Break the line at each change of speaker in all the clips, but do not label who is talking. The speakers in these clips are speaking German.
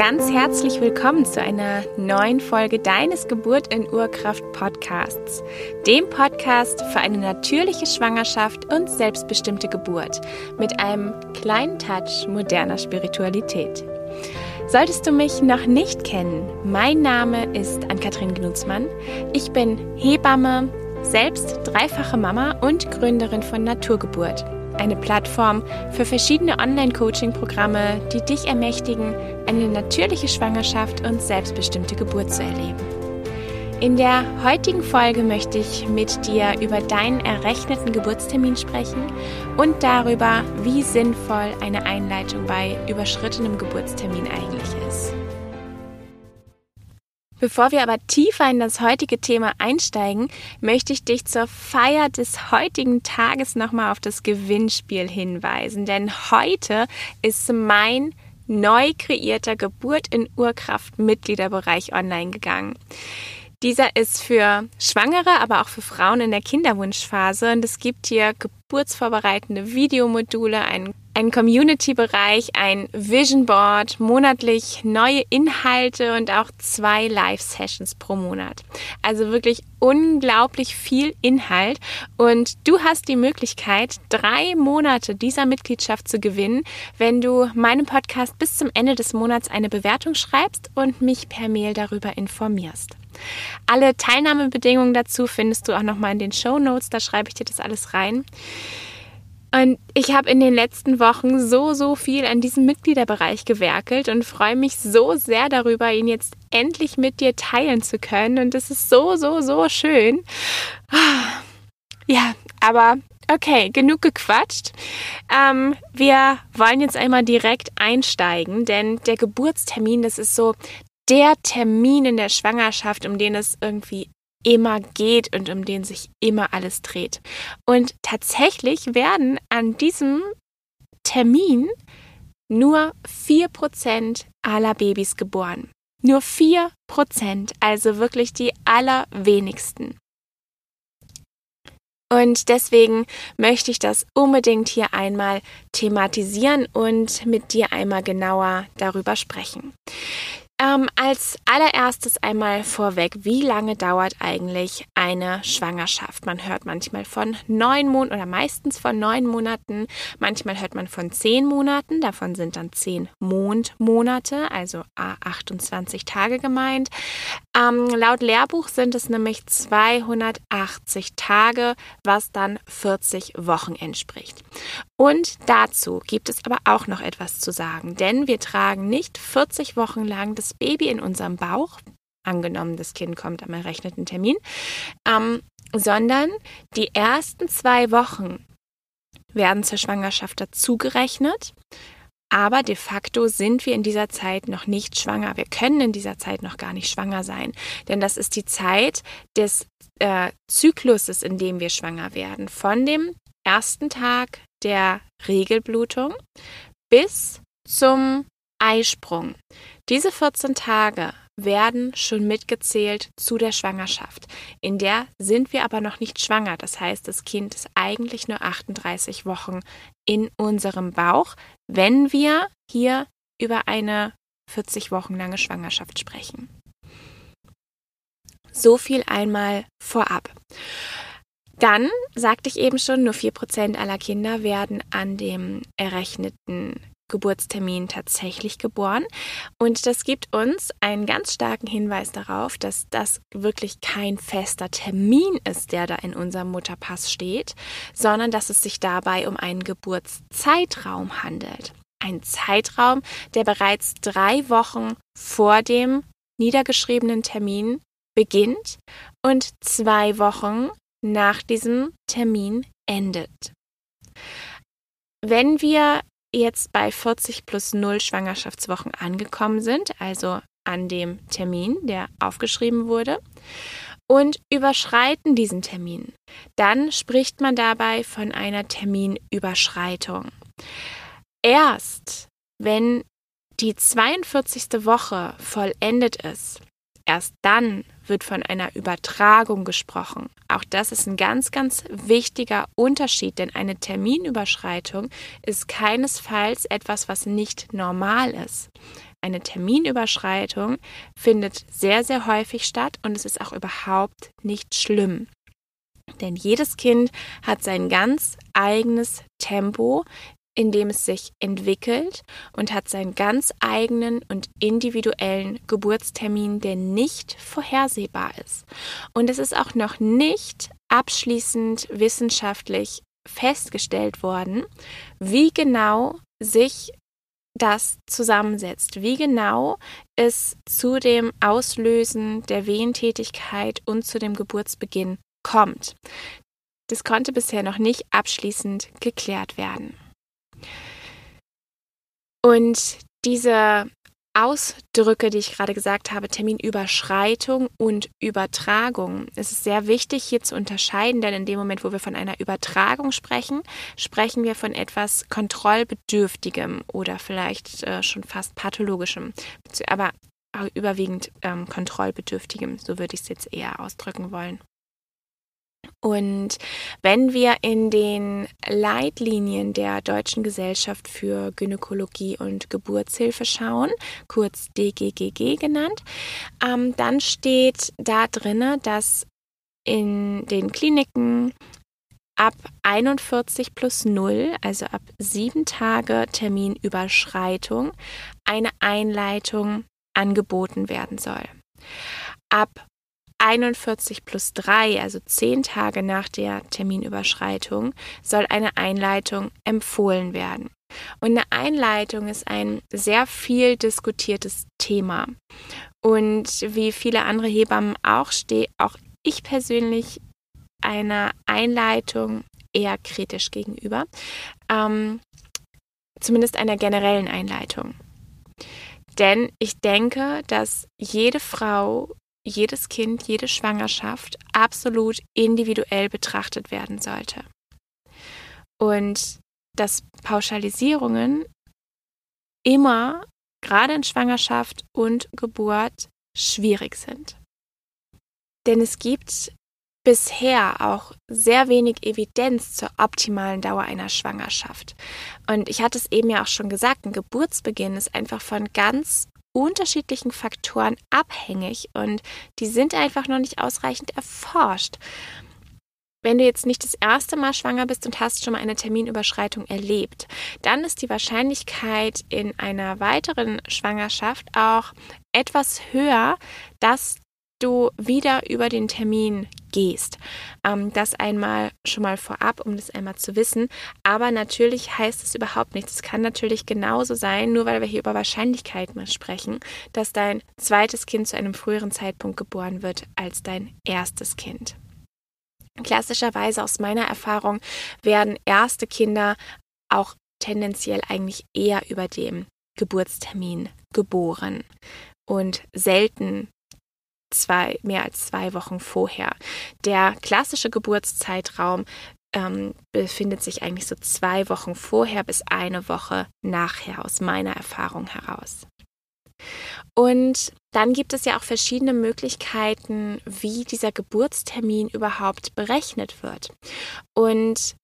ganz herzlich willkommen zu einer neuen Folge deines Geburt in Urkraft Podcasts, dem Podcast für eine natürliche Schwangerschaft und selbstbestimmte Geburt mit einem kleinen Touch moderner Spiritualität. Solltest du mich noch nicht kennen, mein Name ist Ann-Kathrin Gnutzmann. Ich bin Hebamme, selbst dreifache Mama und Gründerin von Naturgeburt eine Plattform für verschiedene Online-Coaching-Programme, die dich ermächtigen, eine natürliche Schwangerschaft und selbstbestimmte Geburt zu erleben. In der heutigen Folge möchte ich mit dir über deinen errechneten Geburtstermin sprechen und darüber, wie sinnvoll eine Einleitung bei überschrittenem Geburtstermin eigentlich ist. Bevor wir aber tiefer in das heutige Thema einsteigen, möchte ich dich zur Feier des heutigen Tages nochmal auf das Gewinnspiel hinweisen. Denn heute ist mein neu kreierter Geburt in Urkraft Mitgliederbereich online gegangen. Dieser ist für Schwangere, aber auch für Frauen in der Kinderwunschphase und es gibt hier geburtsvorbereitende Videomodule, einen ein Community-Bereich, ein Vision Board, monatlich neue Inhalte und auch zwei Live-Sessions pro Monat. Also wirklich unglaublich viel Inhalt und du hast die Möglichkeit, drei Monate dieser Mitgliedschaft zu gewinnen, wenn du meinem Podcast bis zum Ende des Monats eine Bewertung schreibst und mich per Mail darüber informierst. Alle Teilnahmebedingungen dazu findest du auch nochmal in den Show Notes, da schreibe ich dir das alles rein. Und ich habe in den letzten Wochen so, so viel an diesem Mitgliederbereich gewerkelt und freue mich so sehr darüber, ihn jetzt endlich mit dir teilen zu können. Und es ist so, so, so schön. Ja, aber okay, genug gequatscht. Ähm, wir wollen jetzt einmal direkt einsteigen, denn der Geburtstermin, das ist so der Termin in der Schwangerschaft, um den es irgendwie immer geht und um den sich immer alles dreht. Und tatsächlich werden an diesem Termin nur 4% aller Babys geboren. Nur 4%, also wirklich die allerwenigsten. Und deswegen möchte ich das unbedingt hier einmal thematisieren und mit dir einmal genauer darüber sprechen. Ähm, als allererstes einmal vorweg, wie lange dauert eigentlich eine Schwangerschaft? Man hört manchmal von neun Monaten oder meistens von neun Monaten, manchmal hört man von zehn Monaten, davon sind dann zehn Mondmonate, also 28 Tage gemeint. Ähm, laut Lehrbuch sind es nämlich 280 Tage, was dann 40 Wochen entspricht. Und dazu gibt es aber auch noch etwas zu sagen, denn wir tragen nicht 40 Wochen lang das Baby in unserem Bauch, angenommen, das Kind kommt am errechneten Termin, ähm, sondern die ersten zwei Wochen werden zur Schwangerschaft dazugerechnet. Aber de facto sind wir in dieser Zeit noch nicht schwanger. Wir können in dieser Zeit noch gar nicht schwanger sein. Denn das ist die Zeit des äh, Zykluses, in dem wir schwanger werden. Von dem ersten Tag der Regelblutung bis zum Eisprung. Diese 14 Tage werden schon mitgezählt zu der Schwangerschaft. In der sind wir aber noch nicht schwanger. Das heißt, das Kind ist eigentlich nur 38 Wochen in unserem Bauch, wenn wir hier über eine 40 Wochen lange Schwangerschaft sprechen. So viel einmal vorab. Dann sagte ich eben schon, nur 4% aller Kinder werden an dem errechneten Geburtstermin tatsächlich geboren. Und das gibt uns einen ganz starken Hinweis darauf, dass das wirklich kein fester Termin ist, der da in unserem Mutterpass steht, sondern dass es sich dabei um einen Geburtszeitraum handelt. Ein Zeitraum, der bereits drei Wochen vor dem niedergeschriebenen Termin beginnt und zwei Wochen nach diesem Termin endet. Wenn wir jetzt bei 40 plus 0 Schwangerschaftswochen angekommen sind, also an dem Termin, der aufgeschrieben wurde, und überschreiten diesen Termin, dann spricht man dabei von einer Terminüberschreitung. Erst wenn die 42. Woche vollendet ist, erst dann wird von einer Übertragung gesprochen. Auch das ist ein ganz, ganz wichtiger Unterschied, denn eine Terminüberschreitung ist keinesfalls etwas, was nicht normal ist. eine Terminüberschreitung findet sehr, sehr häufig statt und es ist auch überhaupt nicht schlimm. Denn jedes Kind hat sein ganz eigenes Tempo, in dem es sich entwickelt und hat seinen ganz eigenen und individuellen Geburtstermin, der nicht vorhersehbar ist. Und es ist auch noch nicht abschließend wissenschaftlich festgestellt worden, wie genau sich das zusammensetzt, wie genau es zu dem Auslösen der Wehentätigkeit und zu dem Geburtsbeginn kommt. Das konnte bisher noch nicht abschließend geklärt werden. Und diese Ausdrücke, die ich gerade gesagt habe, Terminüberschreitung und Übertragung. Es ist sehr wichtig hier zu unterscheiden, denn in dem Moment, wo wir von einer Übertragung sprechen, sprechen wir von etwas Kontrollbedürftigem oder vielleicht äh, schon fast pathologischem, aber überwiegend ähm, kontrollbedürftigem, so würde ich es jetzt eher ausdrücken wollen. Und wenn wir in den Leitlinien der Deutschen Gesellschaft für Gynäkologie und Geburtshilfe schauen, kurz DGGG genannt, ähm, dann steht da drinne, dass in den Kliniken ab 41 plus 0, also ab sieben Tage Terminüberschreitung, eine Einleitung angeboten werden soll. Ab 41 plus 3, also 10 Tage nach der Terminüberschreitung, soll eine Einleitung empfohlen werden. Und eine Einleitung ist ein sehr viel diskutiertes Thema. Und wie viele andere Hebammen auch stehe auch ich persönlich einer Einleitung eher kritisch gegenüber. Ähm, zumindest einer generellen Einleitung. Denn ich denke, dass jede Frau jedes Kind, jede Schwangerschaft absolut individuell betrachtet werden sollte. Und dass Pauschalisierungen immer, gerade in Schwangerschaft und Geburt, schwierig sind. Denn es gibt bisher auch sehr wenig Evidenz zur optimalen Dauer einer Schwangerschaft. Und ich hatte es eben ja auch schon gesagt, ein Geburtsbeginn ist einfach von ganz unterschiedlichen Faktoren abhängig und die sind einfach noch nicht ausreichend erforscht. Wenn du jetzt nicht das erste Mal schwanger bist und hast schon mal eine Terminüberschreitung erlebt, dann ist die Wahrscheinlichkeit in einer weiteren Schwangerschaft auch etwas höher, dass du wieder über den Termin gehst. Ähm, das einmal schon mal vorab, um das einmal zu wissen. Aber natürlich heißt es überhaupt nichts. Es kann natürlich genauso sein, nur weil wir hier über Wahrscheinlichkeiten sprechen, dass dein zweites Kind zu einem früheren Zeitpunkt geboren wird als dein erstes Kind. Klassischerweise aus meiner Erfahrung werden erste Kinder auch tendenziell eigentlich eher über dem Geburtstermin geboren und selten zwei, mehr als zwei Wochen vorher. Der klassische Geburtszeitraum ähm, befindet sich eigentlich so zwei Wochen vorher bis eine Woche nachher aus meiner Erfahrung heraus. Und dann gibt es ja auch verschiedene Möglichkeiten, wie dieser Geburtstermin überhaupt berechnet wird. Und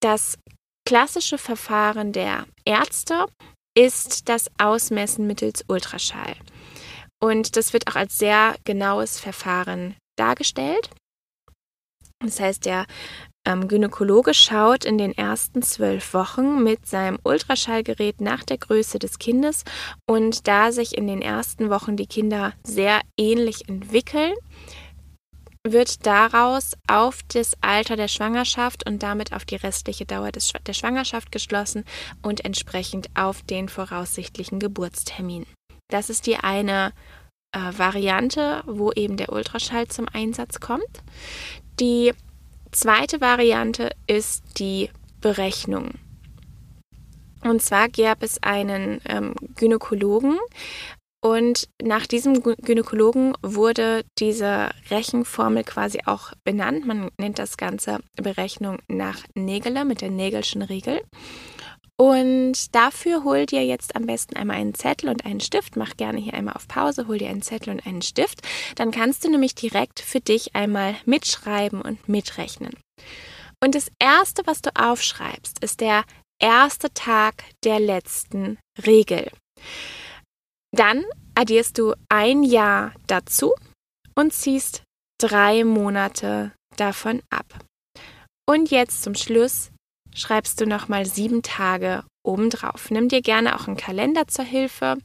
das klassische Verfahren der Ärzte ist das Ausmessen mittels Ultraschall. Und das wird auch als sehr genaues Verfahren dargestellt. Das heißt, der ähm, Gynäkologe schaut in den ersten zwölf Wochen mit seinem Ultraschallgerät nach der Größe des Kindes und da sich in den ersten Wochen die Kinder sehr ähnlich entwickeln, wird daraus auf das Alter der Schwangerschaft und damit auf die restliche Dauer des, der Schwangerschaft geschlossen und entsprechend auf den voraussichtlichen Geburtstermin. Das ist die eine äh, Variante, wo eben der Ultraschall zum Einsatz kommt. Die zweite Variante ist die Berechnung. Und zwar gab es einen ähm, Gynäkologen und nach diesem Gynäkologen wurde diese Rechenformel quasi auch benannt. Man nennt das Ganze Berechnung nach Nägele mit der Nägelschen Regel. Und dafür hol dir jetzt am besten einmal einen Zettel und einen Stift. Mach gerne hier einmal auf Pause, hol dir einen Zettel und einen Stift. Dann kannst du nämlich direkt für dich einmal mitschreiben und mitrechnen. Und das Erste, was du aufschreibst, ist der erste Tag der letzten Regel. Dann addierst du ein Jahr dazu und ziehst drei Monate davon ab. Und jetzt zum Schluss schreibst du nochmal sieben Tage obendrauf. Nimm dir gerne auch einen Kalender zur Hilfe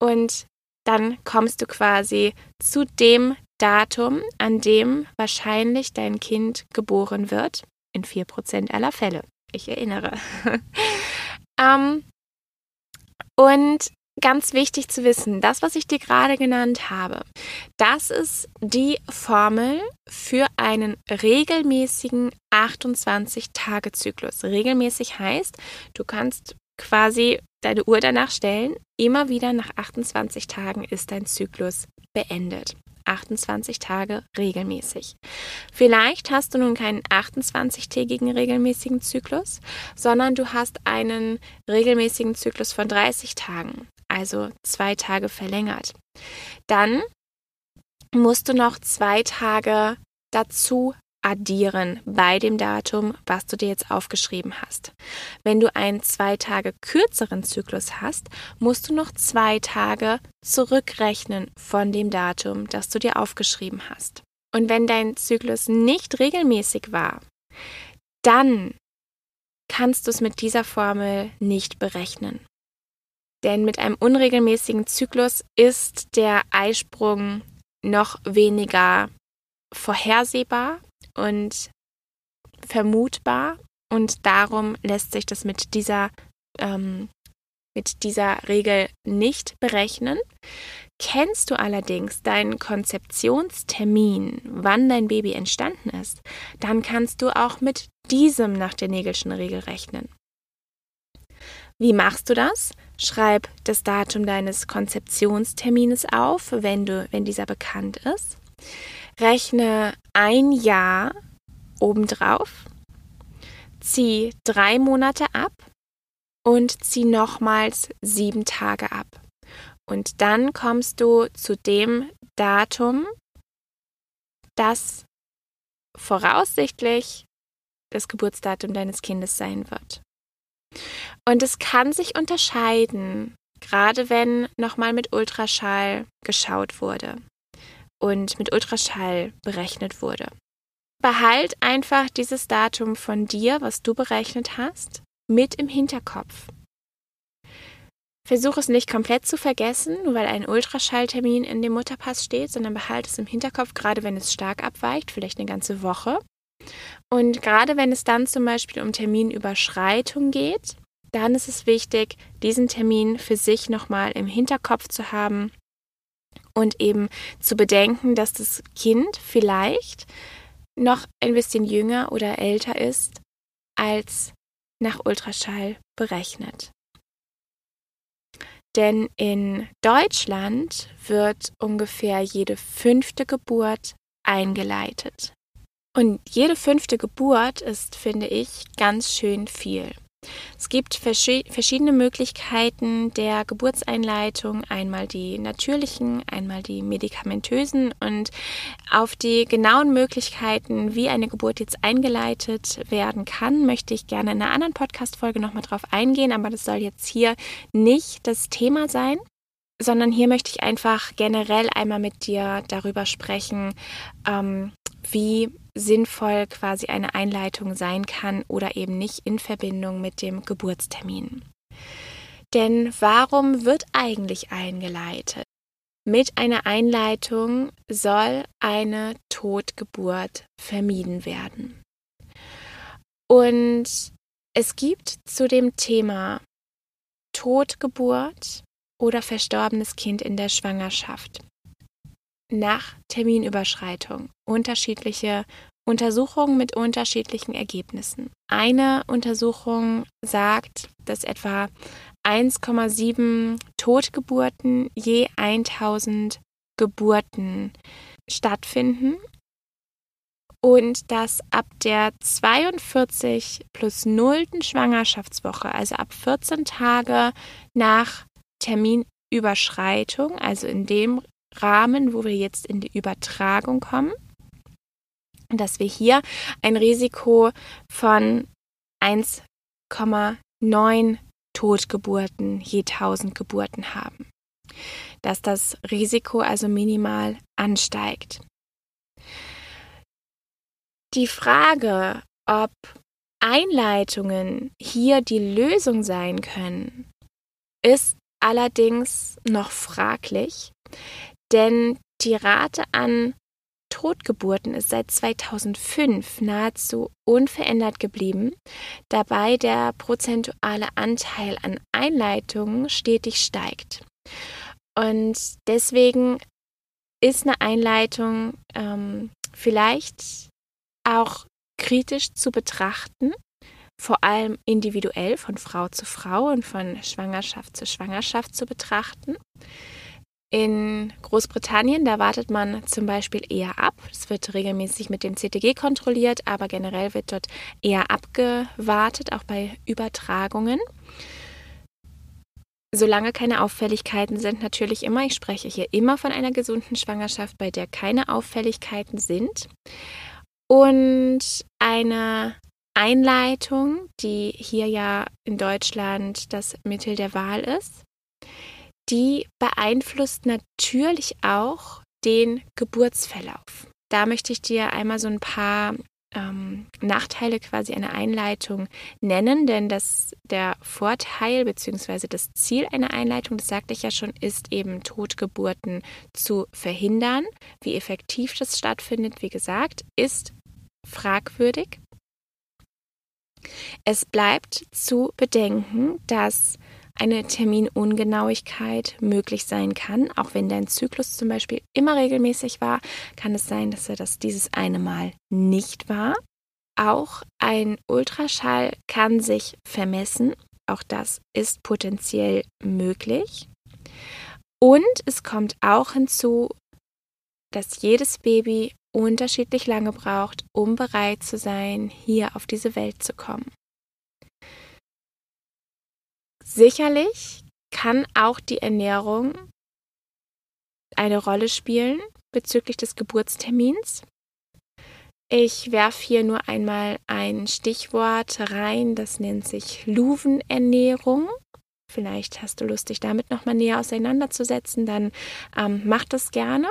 und dann kommst du quasi zu dem Datum, an dem wahrscheinlich dein Kind geboren wird. In 4% aller Fälle. Ich erinnere. ähm, und ganz wichtig zu wissen, das, was ich dir gerade genannt habe, das ist die Formel für einen regelmäßigen 28-Tage-Zyklus. Regelmäßig heißt, du kannst quasi deine Uhr danach stellen, immer wieder nach 28 Tagen ist dein Zyklus beendet. 28 Tage regelmäßig. Vielleicht hast du nun keinen 28-tägigen regelmäßigen Zyklus, sondern du hast einen regelmäßigen Zyklus von 30 Tagen, also zwei Tage verlängert. Dann musst du noch zwei Tage dazu addieren bei dem Datum, was du dir jetzt aufgeschrieben hast. Wenn du einen zwei Tage kürzeren Zyklus hast, musst du noch zwei Tage zurückrechnen von dem Datum, das du dir aufgeschrieben hast. Und wenn dein Zyklus nicht regelmäßig war, dann kannst du es mit dieser Formel nicht berechnen. Denn mit einem unregelmäßigen Zyklus ist der Eisprung noch weniger vorhersehbar und vermutbar und darum lässt sich das mit dieser, ähm, mit dieser Regel nicht berechnen. Kennst du allerdings deinen Konzeptionstermin, wann dein Baby entstanden ist, dann kannst du auch mit diesem nach der Nägelschen Regel rechnen. Wie machst du das? Schreib das Datum deines Konzeptionstermines auf, wenn, du, wenn dieser bekannt ist. Rechne ein Jahr obendrauf, zieh drei Monate ab und zieh nochmals sieben Tage ab. Und dann kommst du zu dem Datum, das voraussichtlich das Geburtsdatum deines Kindes sein wird. Und es kann sich unterscheiden, gerade wenn nochmal mit Ultraschall geschaut wurde und mit Ultraschall berechnet wurde. Behalt einfach dieses Datum von dir, was du berechnet hast, mit im Hinterkopf. Versuch es nicht komplett zu vergessen, nur weil ein Ultraschalltermin in dem Mutterpass steht, sondern behalte es im Hinterkopf, gerade wenn es stark abweicht, vielleicht eine ganze Woche. Und gerade wenn es dann zum Beispiel um Terminüberschreitung geht, dann ist es wichtig, diesen Termin für sich nochmal im Hinterkopf zu haben und eben zu bedenken, dass das Kind vielleicht noch ein bisschen jünger oder älter ist als nach Ultraschall berechnet. Denn in Deutschland wird ungefähr jede fünfte Geburt eingeleitet. Und jede fünfte Geburt ist, finde ich, ganz schön viel. Es gibt verschiedene Möglichkeiten der Geburtseinleitung, einmal die natürlichen, einmal die medikamentösen. Und auf die genauen Möglichkeiten, wie eine Geburt jetzt eingeleitet werden kann, möchte ich gerne in einer anderen Podcast-Folge nochmal drauf eingehen, aber das soll jetzt hier nicht das Thema sein sondern hier möchte ich einfach generell einmal mit dir darüber sprechen, ähm, wie sinnvoll quasi eine Einleitung sein kann oder eben nicht in Verbindung mit dem Geburtstermin. Denn warum wird eigentlich eingeleitet? Mit einer Einleitung soll eine Totgeburt vermieden werden. Und es gibt zu dem Thema Totgeburt oder verstorbenes Kind in der Schwangerschaft nach Terminüberschreitung unterschiedliche Untersuchungen mit unterschiedlichen Ergebnissen. Eine Untersuchung sagt, dass etwa 1,7 Totgeburten je 1000 Geburten stattfinden und dass ab der 42 plus 0. Schwangerschaftswoche, also ab 14 Tage nach Terminüberschreitung, also in dem Rahmen, wo wir jetzt in die Übertragung kommen, dass wir hier ein Risiko von 1,9 Totgeburten je 1000 Geburten haben. dass das Risiko also minimal ansteigt. Die Frage, ob Einleitungen hier die Lösung sein können, ist allerdings noch fraglich, denn die Rate an Totgeburten ist seit 2005 nahezu unverändert geblieben, dabei der prozentuale Anteil an Einleitungen stetig steigt. Und deswegen ist eine Einleitung ähm, vielleicht auch kritisch zu betrachten, vor allem individuell von Frau zu Frau und von Schwangerschaft zu Schwangerschaft zu betrachten. In Großbritannien, da wartet man zum Beispiel eher ab. Es wird regelmäßig mit dem CTG kontrolliert, aber generell wird dort eher abgewartet, auch bei Übertragungen. Solange keine Auffälligkeiten sind, natürlich immer, ich spreche hier immer von einer gesunden Schwangerschaft, bei der keine Auffälligkeiten sind. Und eine Einleitung, die hier ja in Deutschland das Mittel der Wahl ist, die beeinflusst natürlich auch den Geburtsverlauf. Da möchte ich dir einmal so ein paar ähm, Nachteile quasi einer Einleitung nennen, denn das, der Vorteil bzw. das Ziel einer Einleitung, das sagte ich ja schon, ist eben Totgeburten zu verhindern. Wie effektiv das stattfindet, wie gesagt, ist fragwürdig. Es bleibt zu bedenken, dass eine Terminungenauigkeit möglich sein kann. Auch wenn dein Zyklus zum Beispiel immer regelmäßig war, kann es sein, dass er das dieses eine Mal nicht war. Auch ein Ultraschall kann sich vermessen. Auch das ist potenziell möglich. Und es kommt auch hinzu, dass jedes Baby unterschiedlich lange braucht, um bereit zu sein, hier auf diese Welt zu kommen. Sicherlich kann auch die Ernährung eine Rolle spielen bezüglich des Geburtstermins. Ich werfe hier nur einmal ein Stichwort rein, das nennt sich Luvenernährung. Vielleicht hast du Lust, dich damit nochmal näher auseinanderzusetzen, dann ähm, mach das gerne.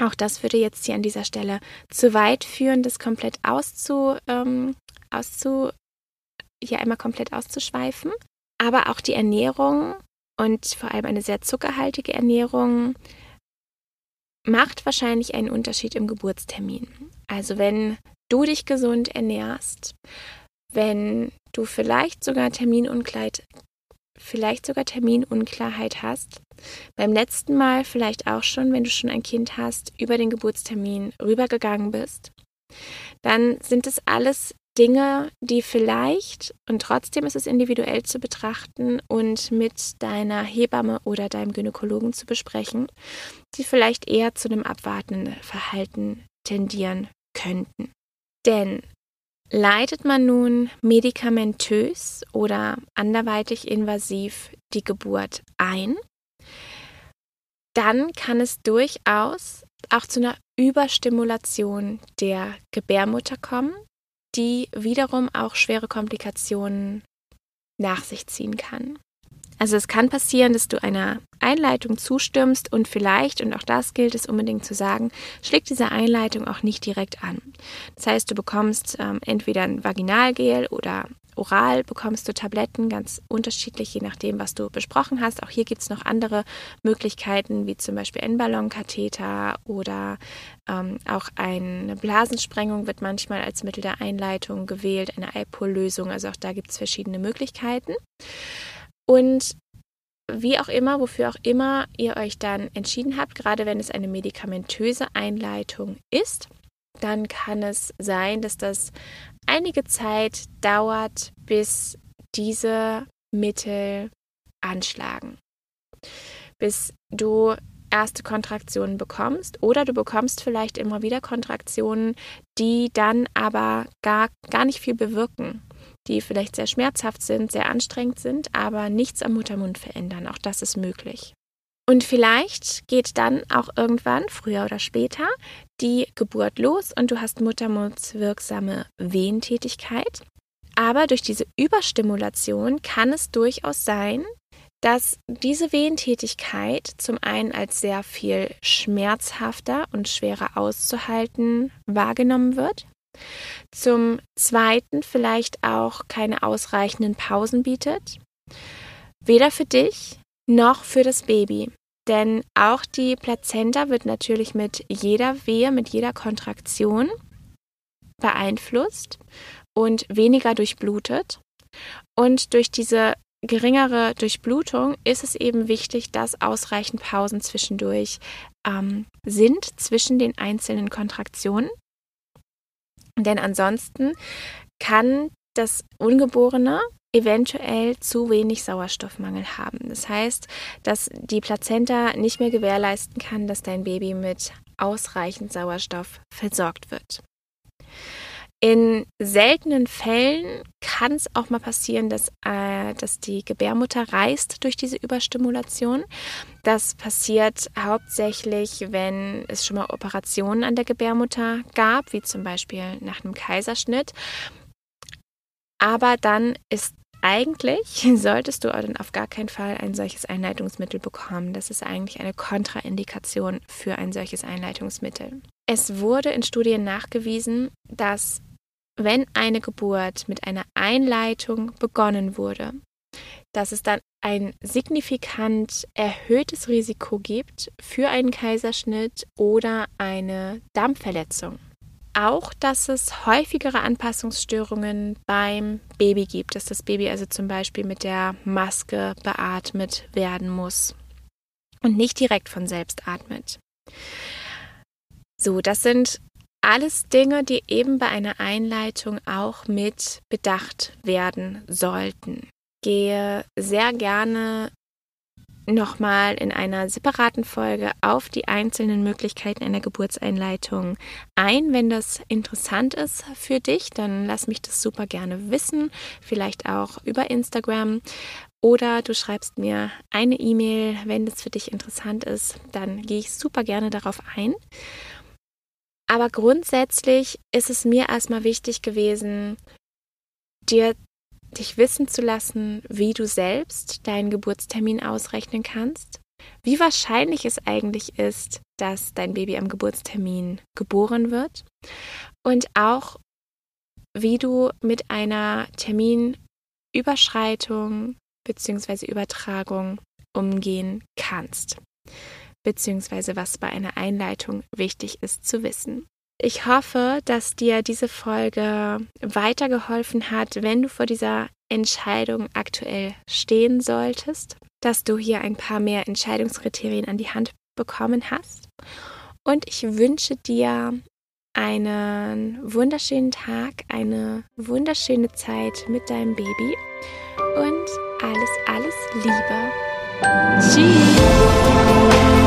Auch das würde jetzt hier an dieser Stelle zu weit führen, das komplett auszu, ähm, auszu, hier einmal komplett auszuschweifen. Aber auch die Ernährung und vor allem eine sehr zuckerhaltige Ernährung macht wahrscheinlich einen Unterschied im Geburtstermin. Also wenn du dich gesund ernährst, wenn du vielleicht sogar Terminunkleid, vielleicht sogar Terminunklarheit hast, beim letzten Mal vielleicht auch schon, wenn du schon ein Kind hast, über den Geburtstermin rübergegangen bist, dann sind es alles Dinge, die vielleicht, und trotzdem ist es individuell zu betrachten und mit deiner Hebamme oder deinem Gynäkologen zu besprechen, die vielleicht eher zu einem abwartenden Verhalten tendieren könnten. Denn leitet man nun medikamentös oder anderweitig invasiv die Geburt ein, dann kann es durchaus auch zu einer Überstimulation der Gebärmutter kommen, die wiederum auch schwere Komplikationen nach sich ziehen kann. Also es kann passieren, dass du einer Einleitung zustimmst und vielleicht, und auch das gilt es unbedingt zu sagen, schlägt diese Einleitung auch nicht direkt an. Das heißt, du bekommst ähm, entweder ein Vaginalgel oder oral bekommst du Tabletten, ganz unterschiedlich, je nachdem, was du besprochen hast. Auch hier gibt es noch andere Möglichkeiten, wie zum Beispiel Endballonkatheter oder ähm, auch eine Blasensprengung wird manchmal als Mittel der Einleitung gewählt, eine Alpol-Lösung. Also auch da gibt es verschiedene Möglichkeiten. Und wie auch immer, wofür auch immer ihr euch dann entschieden habt, gerade wenn es eine medikamentöse Einleitung ist, dann kann es sein, dass das einige Zeit dauert, bis diese Mittel anschlagen. Bis du erste Kontraktionen bekommst oder du bekommst vielleicht immer wieder Kontraktionen, die dann aber gar, gar nicht viel bewirken, die vielleicht sehr schmerzhaft sind, sehr anstrengend sind, aber nichts am Muttermund verändern. Auch das ist möglich. Und vielleicht geht dann auch irgendwann, früher oder später, die Geburt los und du hast muttermundswirksame Wehentätigkeit. Aber durch diese Überstimulation kann es durchaus sein, dass diese Wehentätigkeit zum einen als sehr viel schmerzhafter und schwerer auszuhalten wahrgenommen wird, zum zweiten vielleicht auch keine ausreichenden Pausen bietet, weder für dich noch für das Baby. Denn auch die Plazenta wird natürlich mit jeder Wehe, mit jeder Kontraktion beeinflusst und weniger durchblutet. Und durch diese geringere Durchblutung ist es eben wichtig, dass ausreichend Pausen zwischendurch ähm, sind zwischen den einzelnen Kontraktionen. Denn ansonsten kann das Ungeborene eventuell zu wenig Sauerstoffmangel haben. Das heißt, dass die Plazenta nicht mehr gewährleisten kann, dass dein Baby mit ausreichend Sauerstoff versorgt wird. In seltenen Fällen kann es auch mal passieren, dass, äh, dass die Gebärmutter reißt durch diese Überstimulation. Das passiert hauptsächlich, wenn es schon mal Operationen an der Gebärmutter gab, wie zum Beispiel nach einem Kaiserschnitt. Aber dann ist eigentlich, solltest du dann auf gar keinen Fall ein solches Einleitungsmittel bekommen. Das ist eigentlich eine Kontraindikation für ein solches Einleitungsmittel. Es wurde in Studien nachgewiesen, dass wenn eine Geburt mit einer Einleitung begonnen wurde, dass es dann ein signifikant erhöhtes Risiko gibt für einen Kaiserschnitt oder eine Darmverletzung. Auch, dass es häufigere Anpassungsstörungen beim Baby gibt, dass das Baby also zum Beispiel mit der Maske beatmet werden muss und nicht direkt von selbst atmet. So, das sind alles Dinge, die eben bei einer Einleitung auch mit bedacht werden sollten. Gehe sehr gerne nochmal in einer separaten Folge auf die einzelnen Möglichkeiten einer Geburtseinleitung ein. Wenn das interessant ist für dich, dann lass mich das super gerne wissen, vielleicht auch über Instagram. Oder du schreibst mir eine E-Mail, wenn das für dich interessant ist, dann gehe ich super gerne darauf ein. Aber grundsätzlich ist es mir erstmal wichtig gewesen, dir dich wissen zu lassen, wie du selbst deinen Geburtstermin ausrechnen kannst, wie wahrscheinlich es eigentlich ist, dass dein Baby am Geburtstermin geboren wird und auch, wie du mit einer Terminüberschreitung bzw. Übertragung umgehen kannst beziehungsweise was bei einer Einleitung wichtig ist zu wissen. Ich hoffe, dass dir diese Folge weitergeholfen hat, wenn du vor dieser Entscheidung aktuell stehen solltest, dass du hier ein paar mehr Entscheidungskriterien an die Hand bekommen hast. Und ich wünsche dir einen wunderschönen Tag, eine wunderschöne Zeit mit deinem Baby und alles, alles Liebe. Tschüss!